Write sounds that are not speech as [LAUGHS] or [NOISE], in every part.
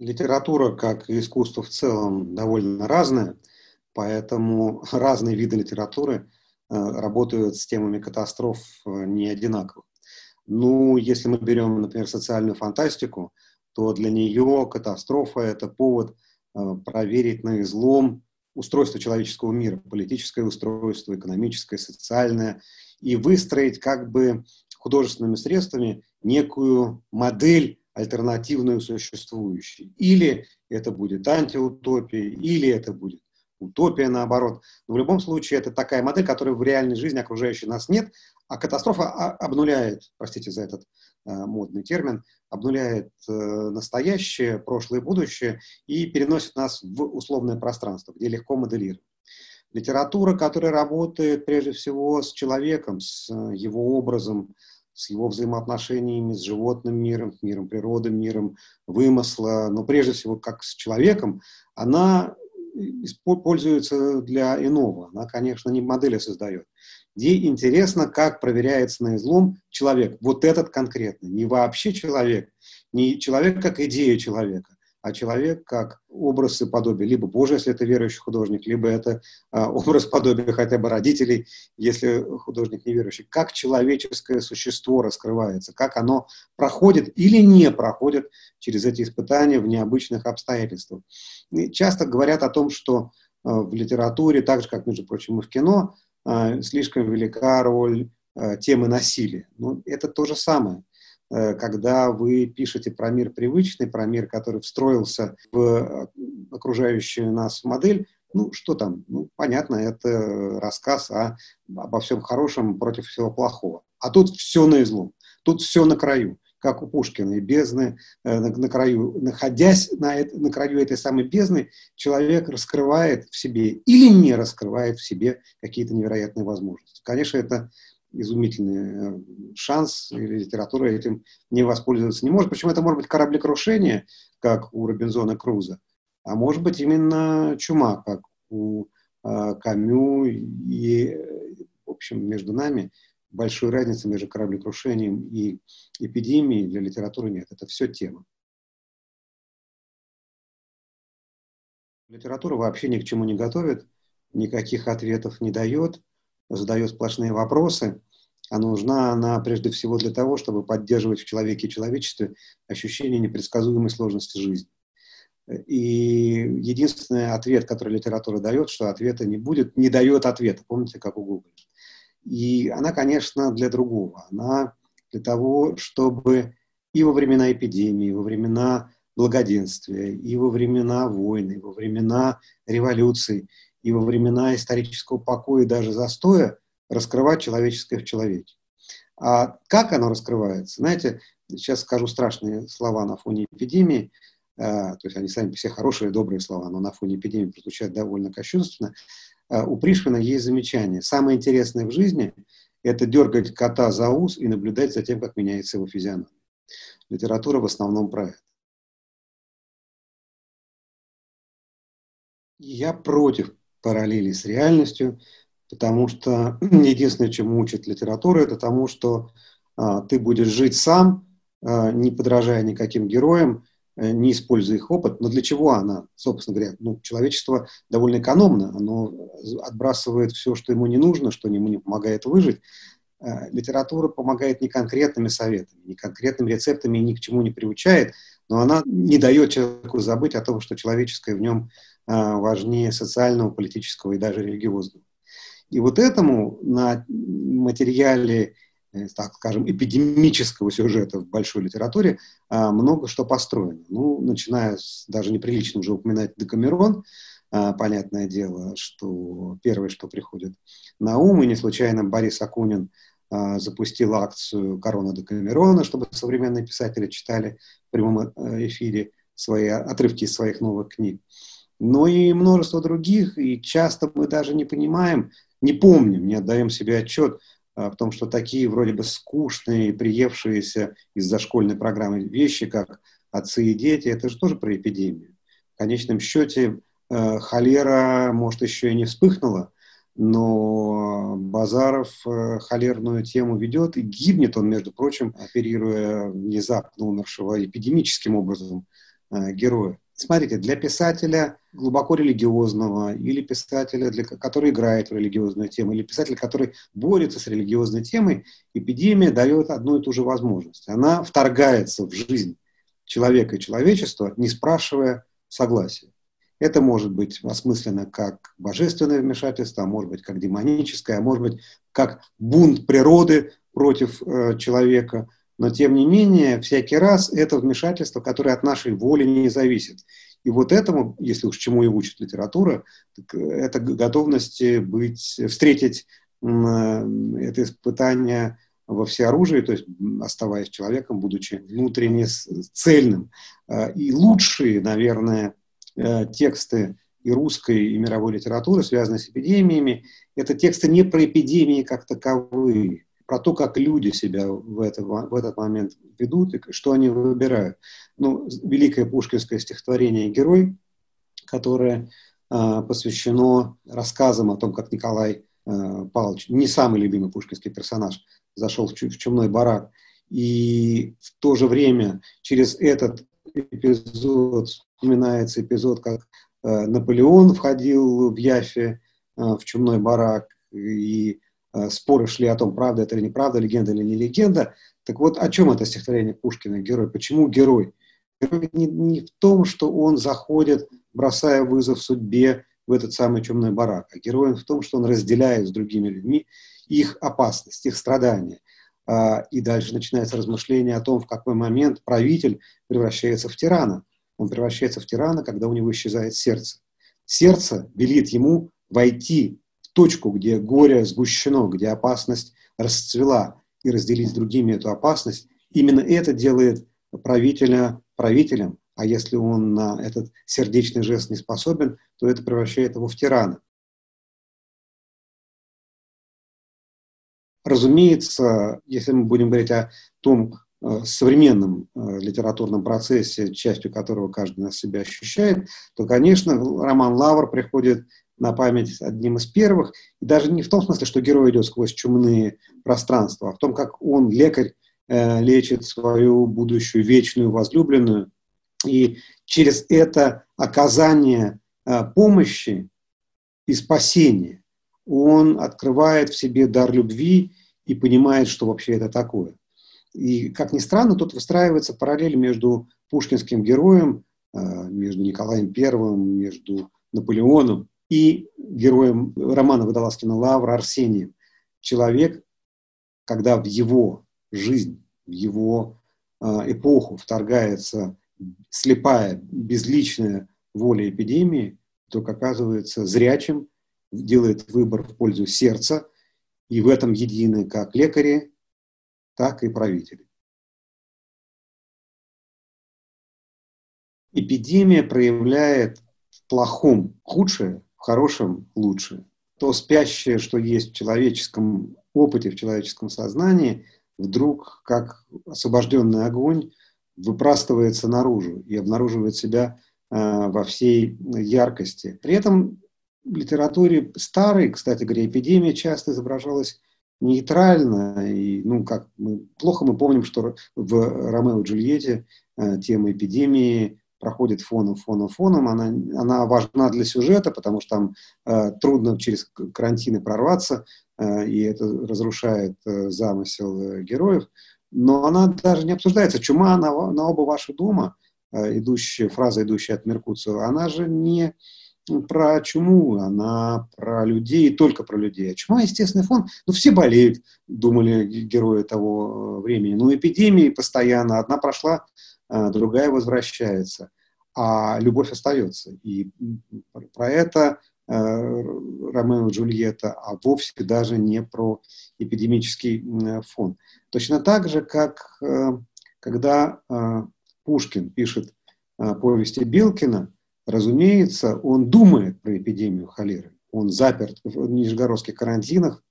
Литература, как и искусство в целом, довольно разная, поэтому [LAUGHS] разные виды литературы э, работают с темами катастроф э, не одинаково. Ну, если мы берем, например, социальную фантастику, то для нее катастрофа – это повод э, проверить на излом устройство человеческого мира, политическое устройство, экономическое, социальное, и выстроить как бы художественными средствами некую модель альтернативную существующей. Или это будет антиутопия, или это будет утопия наоборот. Но в любом случае это такая модель, которой в реальной жизни окружающей нас нет, а катастрофа обнуляет, простите за этот э, модный термин, обнуляет э, настоящее, прошлое будущее и переносит нас в условное пространство, где легко моделировать. Литература, которая работает прежде всего с человеком, с э, его образом, с его взаимоотношениями с животным миром, миром природы, миром вымысла, но прежде всего как с человеком, она пользуется для иного. Она, конечно, не модели создает. Ей интересно, как проверяется на излом человек. Вот этот конкретно. Не вообще человек, не человек как идея человека, а человек как образ и подобие, либо Божий, если это верующий художник, либо это а, [LAUGHS] образ подобия хотя бы родителей, если художник неверующий. Как человеческое существо раскрывается, как оно проходит или не проходит через эти испытания в необычных обстоятельствах. И часто говорят о том, что а, в литературе, так же, как, между прочим, и в кино, а, слишком велика роль а, темы насилия. Но это то же самое. Э, когда вы пишете про мир привычный, про мир, который встроился в э, окружающую нас модель, ну, что там? Ну, понятно, это рассказ о, обо всем хорошем против всего плохого. А тут все на излом, тут все на краю, как у Пушкина, и бездны э, на, на краю. Находясь на, это, на краю этой самой бездны, человек раскрывает в себе или не раскрывает в себе какие-то невероятные возможности. Конечно, это изумительный э, шанс, и литература этим не воспользоваться не может. Почему это может быть кораблекрушение, как у Робинзона Круза, а может быть именно чума, как у э, Камю, и, в общем, между нами большой разницы между кораблекрушением и эпидемией для литературы нет. Это все тема. Литература вообще ни к чему не готовит, никаких ответов не дает – задает сплошные вопросы, а нужна она прежде всего для того, чтобы поддерживать в человеке и человечестве ощущение непредсказуемой сложности жизни. И единственный ответ, который литература дает, что ответа не будет, не дает ответа, помните, как у Google. И она, конечно, для другого. Она для того, чтобы и во времена эпидемии, и во времена благоденствия, и во времена войны, и во времена революции, и во времена исторического покоя и даже застоя раскрывать человеческое в человеке. А как оно раскрывается? Знаете, сейчас скажу страшные слова на фоне эпидемии, э, то есть они сами все хорошие, добрые слова, но на фоне эпидемии прозвучат довольно кощунственно. Э, у Пришвина есть замечание. Самое интересное в жизни – это дергать кота за ус и наблюдать за тем, как меняется его физиономия. Литература в основном про это. Я против параллели с реальностью, потому что [CLEARS THROAT] единственное, чему учит литература, это тому, что а, ты будешь жить сам, а, не подражая никаким героям, а, не используя их опыт. Но для чего она, собственно говоря? Ну, человечество довольно экономно, оно отбрасывает все, что ему не нужно, что ему не помогает выжить. А, литература помогает не конкретными советами, не конкретными рецептами и ни к чему не приучает, но она не дает человеку забыть о том, что человеческое в нем а, важнее социального, политического и даже религиозного. И вот этому на материале, э, так скажем, эпидемического сюжета в большой литературе а, много что построено. Ну, начиная с, даже неприлично уже упоминать Декамерон, а, понятное дело, что первое, что приходит на ум, и не случайно Борис Акунин запустил акцию «Корона Декамерона», чтобы современные писатели читали в прямом э, эфире свои отрывки из своих новых книг но и множество других, и часто мы даже не понимаем, не помним, не отдаем себе отчет а, в том, что такие вроде бы скучные, приевшиеся из-за школьной программы вещи, как отцы и дети, это же тоже про эпидемию. В конечном счете э, холера, может, еще и не вспыхнула, но Базаров э, холерную тему ведет, и гибнет он, между прочим, оперируя внезапно умершего эпидемическим образом героя. Смотрите, для писателя глубоко религиозного, или писателя, для, который играет в религиозную тему, или писателя, который борется с религиозной темой, эпидемия дает одну и ту же возможность. Она вторгается в жизнь человека и человечества, не спрашивая согласия. Это может быть осмысленно как божественное вмешательство, а может быть как демоническое, а может быть как бунт природы против э, человека. Но тем не менее, всякий раз это вмешательство, которое от нашей воли не зависит. И вот этому, если уж чему и учит литература, это готовность быть, встретить это испытание во всеоружии, то есть оставаясь человеком, будучи внутренне цельным. А, и лучшие, наверное, э, тексты и русской, и мировой литературы, связанные с эпидемиями, это тексты не про эпидемии как таковые, про то, как люди себя в, это, в этот момент ведут и что они выбирают. Ну, великое пушкинское стихотворение «Герой», которое э, посвящено рассказам о том, как Николай э, Павлович, не самый любимый пушкинский персонаж, зашел в, в чумной барак. И в то же время через этот эпизод вспоминается эпизод, как э, Наполеон входил в Яфе э, в чумной барак, и Э, споры шли о том, правда это или неправда, легенда или не легенда. Так вот, о чем это стихотворение Пушкина «Герой»? Почему герой? Герой не, не в том, что он заходит, бросая вызов судьбе в этот самый чумной барак, а герой в том, что он разделяет с другими людьми их опасность, их страдания. А, и дальше начинается размышление о том, в какой момент правитель превращается в тирана. Он превращается в тирана, когда у него исчезает сердце. Сердце велит ему войти точку, где горе сгущено, где опасность расцвела, и разделить с другими эту опасность, именно это делает правителя правителем, а если он на этот сердечный жест не способен, то это превращает его в тирана. Разумеется, если мы будем говорить о том э, современном э, литературном процессе, частью которого каждый на себя ощущает, то, конечно, роман «Лавр» приходит на память одним из первых. И даже не в том смысле, что герой идет сквозь чумные пространства, а в том, как он, лекарь, э, лечит свою будущую вечную возлюбленную. И через это оказание помощи и спасения он открывает в себе дар любви и понимает, что вообще это такое. И, как ни странно, тут выстраивается параллель между пушкинским героем, э, между Николаем Первым, между Наполеоном и героем романа Водолазкина «Лавра» Арсением. Человек, когда в его жизнь, в его э, эпоху вторгается слепая, безличная воля эпидемии, то оказывается зрячим, делает выбор в пользу сердца, и в этом едины как лекари, так и правители. Эпидемия проявляет в плохом худшее, в хорошем лучше. То спящее, что есть в человеческом опыте, в человеческом сознании, вдруг, как освобожденный огонь, выпрастывается наружу и обнаруживает себя э, во всей яркости. При этом литературе старой, кстати говоря, эпидемия часто изображалась нейтрально. И, ну, как мы, плохо мы помним, что в Ромео и Джульетте э, тема эпидемии проходит фоном, фоном, фоном. Она, она важна для сюжета, потому что там э, трудно через карантины прорваться, э, и это разрушает э, замысел э, героев. Но она даже не обсуждается. Чума на, на оба ваши дома, э, идущая, фраза, идущая от Меркуцио, она же не про чуму, она про людей, только про людей. А чума – естественный фон. Ну, все болеют, думали герои того э, времени. Ну, эпидемии постоянно. Одна прошла, а, другая возвращается, а любовь остается. И про это э, Ромео и Джульетта, а вовсе даже не про эпидемический фон. Точно так же, как э, когда э, Пушкин пишет повести Билкина, разумеется, он думает про эпидемию холеры. Он заперт в нижегородских карантинах,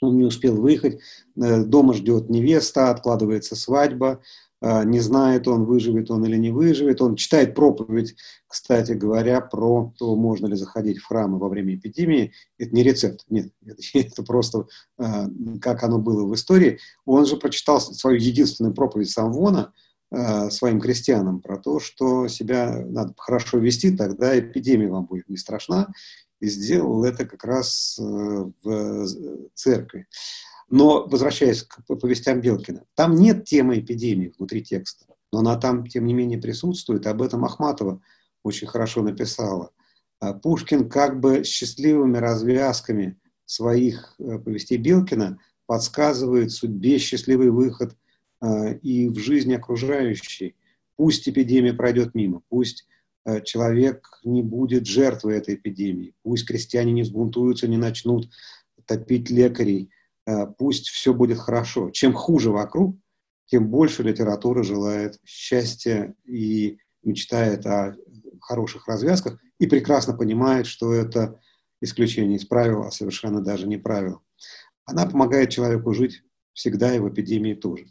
он не успел выехать, дома ждет невеста, откладывается свадьба, а, не знает он, выживет он или не выживет. Он читает проповедь, кстати говоря, про то, можно ли заходить в храмы во время эпидемии. Это не рецепт, нет, это [LAUGHS] просто а, как оно было в истории. Он же прочитал свою единственную проповедь Самвона, э, своим крестьянам про то, что себя надо хорошо вести, тогда эпидемия вам будет не страшна, и сделал это как раз э, в церкви. Но, возвращаясь к повестям Белкина, там нет темы эпидемии внутри текста, но она там, тем не менее, присутствует. Об этом Ахматова очень хорошо написала. А Пушкин как бы счастливыми развязками своих э, повестей Белкина подсказывает судьбе счастливый выход и в жизни окружающей. Пусть эпидемия пройдет мимо, пусть э, человек не будет жертвой этой эпидемии, пусть крестьяне не сбунтуются, не начнут топить лекарей, пусть все будет хорошо. Чем хуже вокруг, тем больше литература желает счастья и мечтает о хороших развязках и прекрасно понимает, что это исключение из правил, а совершенно даже не правило. Она помогает человеку жить всегда и в эпидемии тоже.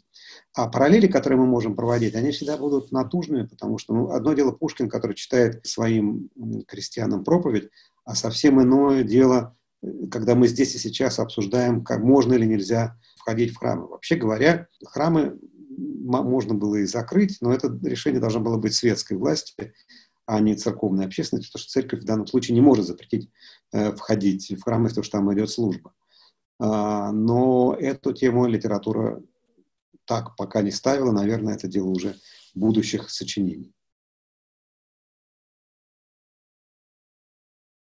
А параллели, которые мы можем проводить, они всегда будут натужными, потому что ну, одно дело Пушкин, который читает своим крестьянам проповедь, а совсем иное дело, когда мы здесь и сейчас обсуждаем, как можно или нельзя входить в храмы. Вообще говоря, храмы можно было и закрыть, но это решение должно было быть светской власти, а не церковной общественности, потому что церковь в данном случае не может запретить э, входить в храм, если уж там идет служба. А, но эту тему литература так пока не ставила, наверное, это дело уже будущих сочинений.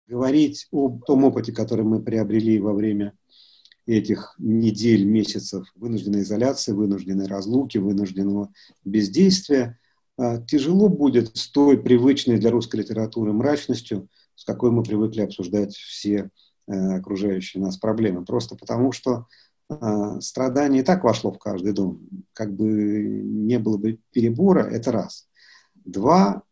Говорить о том опыте, который мы приобрели во время этих недель, месяцев вынужденной изоляции, вынужденной разлуки, вынужденного бездействия – а, тяжело будет с той привычной для русской литературы мрачностью, с какой мы привыкли обсуждать все э, окружающие нас проблемы. Просто потому, что страдание и так вошло в каждый дом. Как бы не было бы перебора, это раз. Два,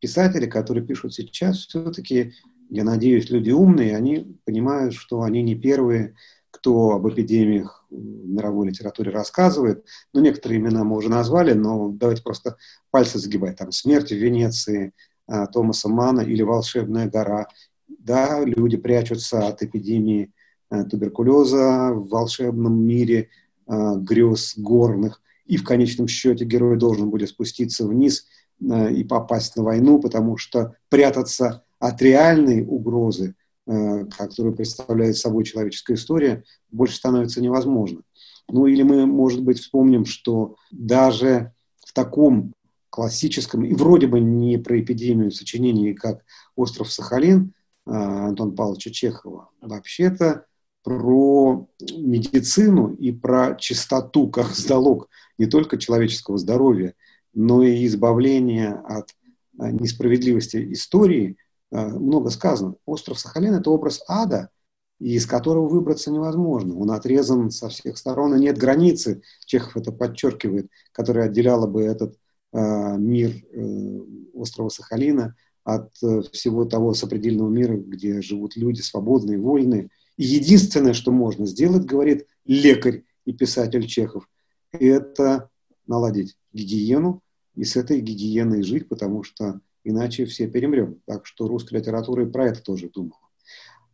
писатели, которые пишут сейчас, все-таки, я надеюсь, люди умные, они понимают, что они не первые, кто об эпидемиях в мировой литературе рассказывает. Ну, некоторые имена мы уже назвали, но давайте просто пальцы загибать. Там «Смерть в Венеции» а, Томаса Мана или «Волшебная гора». Да, люди прячутся от эпидемии туберкулеза в волшебном мире а, грез горных. И в конечном счете герой должен будет спуститься вниз и попасть на войну, потому что прятаться от реальной угрозы Э, которую представляет собой человеческая история, больше становится невозможно. Ну или мы, может быть, вспомним, что даже в таком классическом и вроде бы не про эпидемию сочинении, как «Остров Сахалин» э, Антона Павловича Чехова, вообще-то про медицину и про чистоту как залог не только человеческого здоровья, но и избавления от э, несправедливости истории – Э, много сказано. Остров Сахалин – это образ ада, из которого выбраться невозможно. Он отрезан со всех сторон, и нет границы, Чехов это подчеркивает, которая отделяла бы этот э, мир э, острова Сахалина от э, всего того сопредельного мира, где живут люди свободные, вольные. Единственное, что можно сделать, говорит лекарь и писатель Чехов, это наладить гигиену и с этой гигиеной жить, потому что иначе все перемрем. Так что русская литература и про это тоже думала.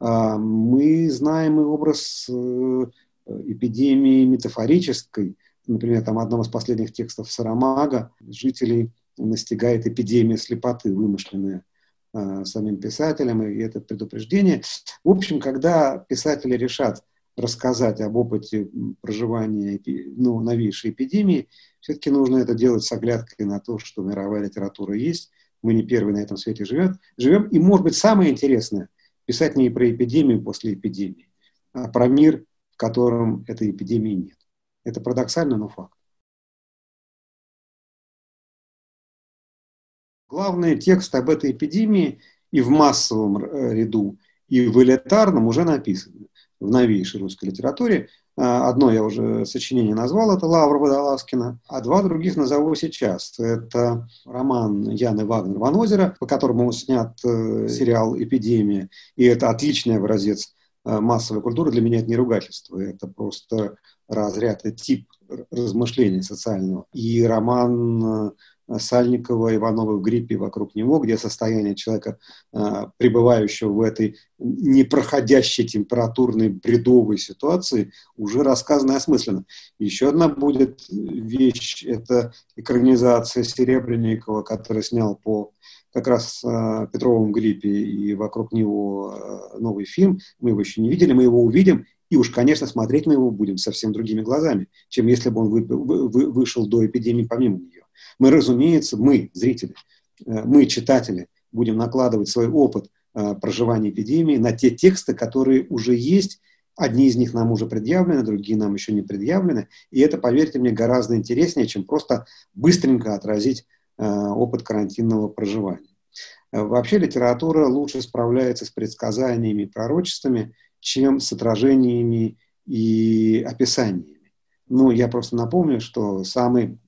А, мы знаем и образ э, эпидемии метафорической. Например, там одном из последних текстов Сарамага жителей настигает эпидемия слепоты, вымышленная а, самим писателем, и это предупреждение. В общем, когда писатели решат рассказать об опыте проживания ну, новейшей эпидемии, все-таки нужно это делать с оглядкой на то, что мировая литература есть, мы не первые на этом свете живем, живем. И, может быть, самое интересное, писать не про эпидемию после эпидемии, а про мир, в котором этой эпидемии нет. Это парадоксально, но факт. Главные тексты об этой эпидемии и в массовом э, ряду, и в элитарном уже написаны в новейшей русской литературе. А, одно я уже сочинение назвал, это Лавра Водолазкина, а два других назову сейчас. Это роман Яны Вагнер «Ван озеро», по которому снят э, сериал «Эпидемия», и это отличный образец э, массовой культуры. Для меня это не ругательство, это просто разряд и тип размышления социального. И роман Сальникова, Иванова в гриппе вокруг него, где состояние человека, а, пребывающего в этой непроходящей температурной бредовой ситуации, уже рассказано и осмысленно. Еще одна будет вещь, это экранизация Серебренникова, который снял по как раз э, Петровом гриппе и вокруг него э, новый фильм. Мы его еще не видели, мы его увидим, и уж, конечно, смотреть мы его будем совсем другими глазами, чем если бы он вы, вы, вышел до эпидемии помимо нее. Мы, разумеется, мы, зрители, э, мы, читатели, будем накладывать свой опыт э, проживания эпидемии на те тексты, которые уже есть. Одни из них нам уже предъявлены, другие нам еще не предъявлены. И это, поверьте мне, гораздо интереснее, чем просто быстренько отразить э, опыт карантинного проживания. Вообще литература лучше справляется с предсказаниями и пророчествами, чем с отражениями и описаниями. Ну, я просто напомню, что самый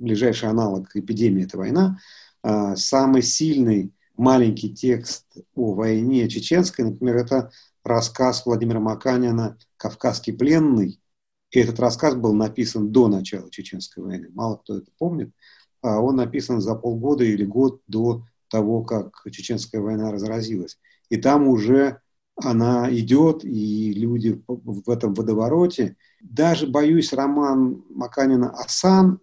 ближайший аналог эпидемии – это война. А, самый сильный маленький текст о войне чеченской, например, это рассказ Владимира Маканина «Кавказский пленный». И этот рассказ был написан до начала Чеченской войны. Мало кто это помнит. А он написан за полгода или год до того, как Чеченская война разразилась. И там уже она идет, и люди в этом водовороте. Даже, боюсь, роман Маканина «Асан»,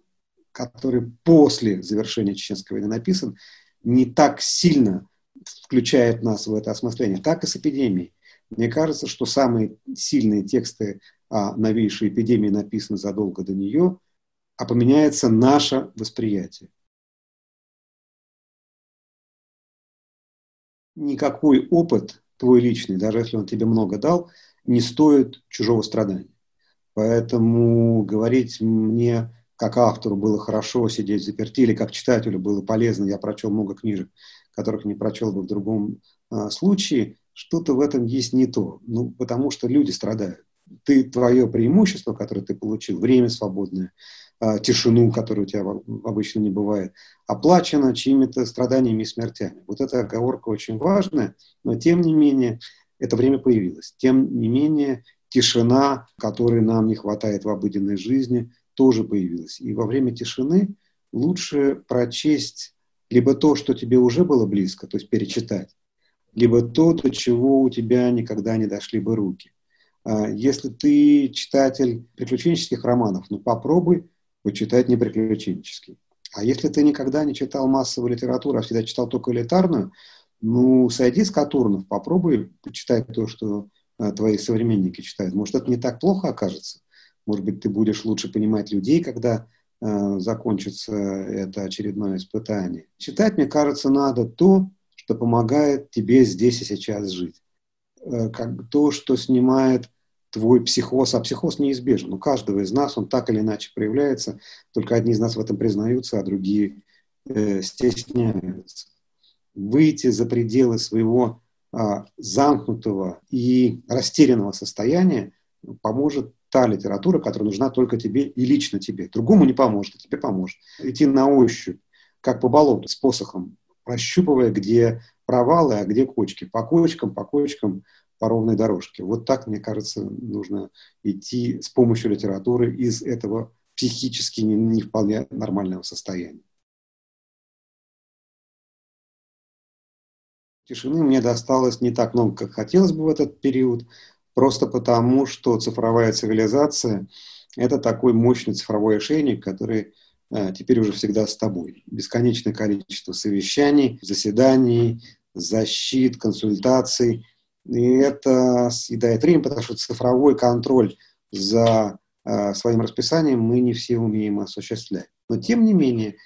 который после завершения Чеченской войны написан, не так сильно включает нас в это осмысление, так и с эпидемией. Мне кажется, что самые сильные тексты о новейшей эпидемии написаны задолго до нее, а поменяется наше восприятие. Никакой опыт твой личный, даже если он тебе много дал, не стоит чужого страдания. Поэтому говорить мне, как автору, было хорошо сидеть заперти, или как читателю было полезно, я прочел много книжек, которых не прочел бы в другом а, случае, что-то в этом есть не то. Ну, потому что люди страдают. Ты, твое преимущество, которое ты получил, время свободное, а, тишину, которую у тебя обычно не бывает, оплачено чьими-то страданиями и смертями. Вот эта оговорка очень важная, но тем не менее это время появилось. Тем не менее тишина, которой нам не хватает в обыденной жизни, тоже появилась. И во время тишины лучше прочесть либо то, что тебе уже было близко, то есть перечитать, либо то, до чего у тебя никогда не дошли бы руки. А, если ты читатель приключенческих романов, ну попробуй почитать неприключенческий. А если ты никогда не читал массовую литературу, а всегда читал только элитарную, ну, сойди с Катурнов, попробуй почитать то, что а, твои современники читают. Может, это не так плохо окажется. Может быть, ты будешь лучше понимать людей, когда э, закончится это очередное испытание. Читать, мне кажется, надо то, что помогает тебе здесь и сейчас жить. Э, как то, что снимает твой психоз, а психоз неизбежен. У каждого из нас он так или иначе проявляется, только одни из нас в этом признаются, а другие э, стесняются. Выйти за пределы своего а, замкнутого и растерянного состояния поможет та литература, которая нужна только тебе и лично тебе. Другому не поможет, а тебе поможет. Идти на ощупь, как по болоту, с посохом, прощупывая, где провалы, а где кочки. По кочкам, по кочкам по ровной дорожке. Вот так, мне кажется, нужно идти с помощью литературы из этого психически не, не вполне нормального состояния. Тишины мне досталось не так много, как хотелось бы в этот период, просто потому, что цифровая цивилизация – это такой мощный цифровой ошейник, который э, теперь уже всегда с тобой. Бесконечное количество совещаний, заседаний, защит, консультаций – и это съедает время, потому что цифровой контроль за э, своим расписанием мы не все умеем осуществлять. Но тем не менее,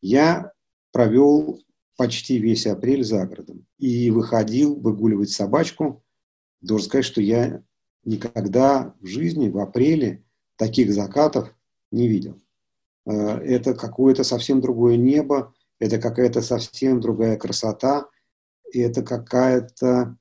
я провел почти весь апрель за городом и выходил выгуливать собачку. Должен сказать, что я никогда в жизни в апреле таких закатов не видел. Э, это какое-то совсем другое небо, это какая-то совсем другая красота, это какая-то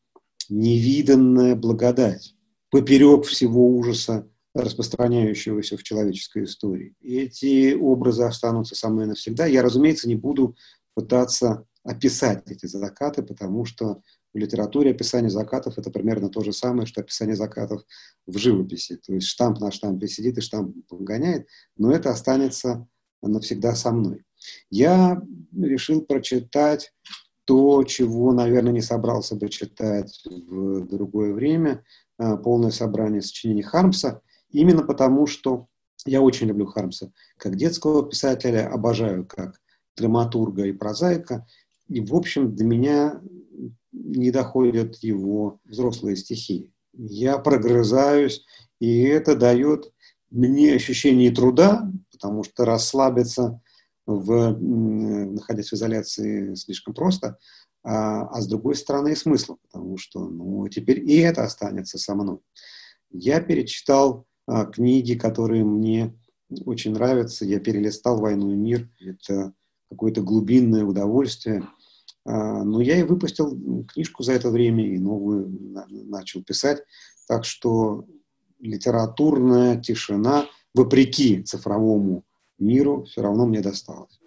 невиданная благодать поперек всего ужаса, распространяющегося в человеческой истории. Эти образы останутся со мной навсегда. Я, разумеется, не буду пытаться описать эти закаты, потому что в литературе описание закатов это примерно то же самое, что описание закатов в живописи. То есть штамп на штампе сидит и штамп гоняет, но это останется навсегда со мной. Я решил прочитать то, чего, наверное, не собрался бы читать в другое время, а, полное собрание сочинений Хармса, именно потому, что я очень люблю Хармса как детского писателя, обожаю как драматурга и прозаика, и, в общем, до меня не доходят его взрослые стихи. Я прогрызаюсь, и это дает мне ощущение труда, потому что расслабиться в, находясь в изоляции слишком просто, а, а с другой стороны и смысл, потому что ну, теперь и это останется со мной. Я перечитал а, книги, которые мне очень нравятся. Я перелистал «Войну и мир». Это какое-то глубинное удовольствие. А, но я и выпустил книжку за это время, и новую начал писать. Так что литературная тишина, вопреки цифровому миру, все равно мне досталось.